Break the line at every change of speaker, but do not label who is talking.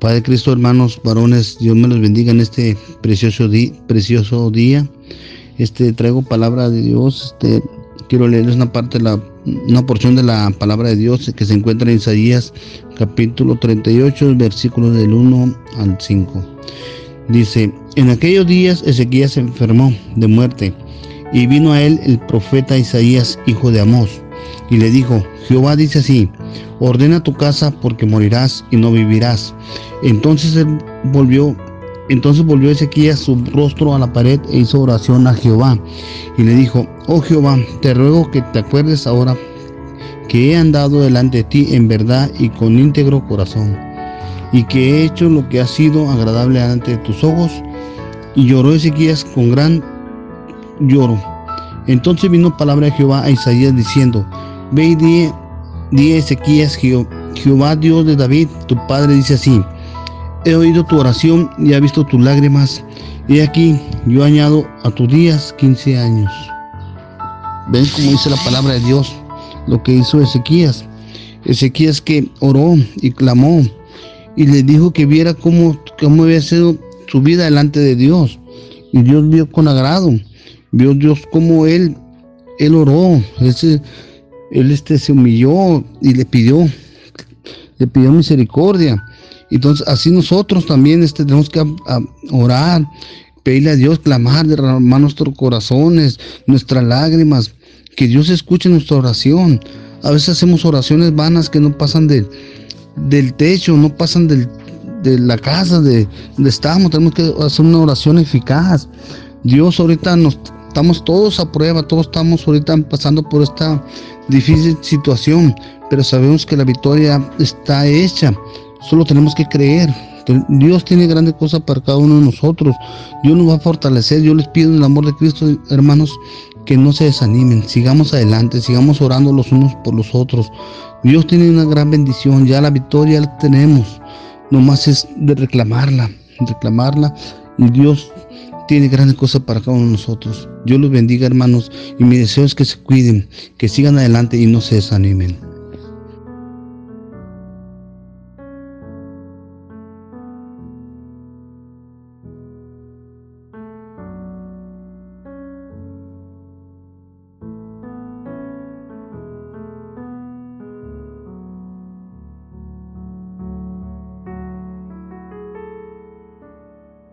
Padre Cristo, hermanos, varones, Dios me los bendiga en este precioso, precioso día. Este traigo palabra de Dios. Este quiero leerles una parte de la una porción de la palabra de Dios que se encuentra en Isaías capítulo 38, versículos del 1 al 5. Dice, en aquellos días Ezequías se enfermó de muerte y vino a él el profeta Isaías, hijo de Amós, y le dijo, Jehová dice así, ordena tu casa porque morirás y no vivirás. Entonces él volvió entonces volvió Ezequías su rostro a la pared e hizo oración a Jehová. Y le dijo, oh Jehová, te ruego que te acuerdes ahora que he andado delante de ti en verdad y con íntegro corazón, y que he hecho lo que ha sido agradable ante tus ojos. Y lloró Ezequías con gran lloro. Entonces vino palabra de Jehová a Isaías diciendo, ve y di, di Ezequías, Jehová Dios de David, tu padre dice así, He oído tu oración y he visto tus lágrimas. Y aquí yo añado a tus días 15 años. Ven como dice la palabra de Dios, lo que hizo Ezequías. Ezequías que oró y clamó y le dijo que viera cómo, cómo había sido su vida delante de Dios. Y Dios vio con agrado. Vio Dios como él, él oró. Él este, se humilló y le pidió, le pidió misericordia. Entonces, así nosotros también este, tenemos que orar, pedirle a Dios, clamar, derramar nuestros corazones, nuestras lágrimas, que Dios escuche nuestra oración. A veces hacemos oraciones vanas que no pasan del techo, no pasan de la casa de donde estamos. Tenemos que hacer una oración eficaz. Dios ahorita nos estamos todos a prueba, todos estamos ahorita pasando por esta difícil situación, pero sabemos que la victoria está hecha. Solo tenemos que creer. Dios tiene grandes cosas para cada uno de nosotros. Dios nos va a fortalecer. Yo les pido en el amor de Cristo, hermanos, que no se desanimen. Sigamos adelante, sigamos orando los unos por los otros. Dios tiene una gran bendición. Ya la victoria la tenemos. Nomás es de reclamarla, reclamarla. Y Dios tiene grandes cosas para cada uno de nosotros. Dios los bendiga, hermanos. Y mi deseo es que se cuiden, que sigan adelante y no se desanimen.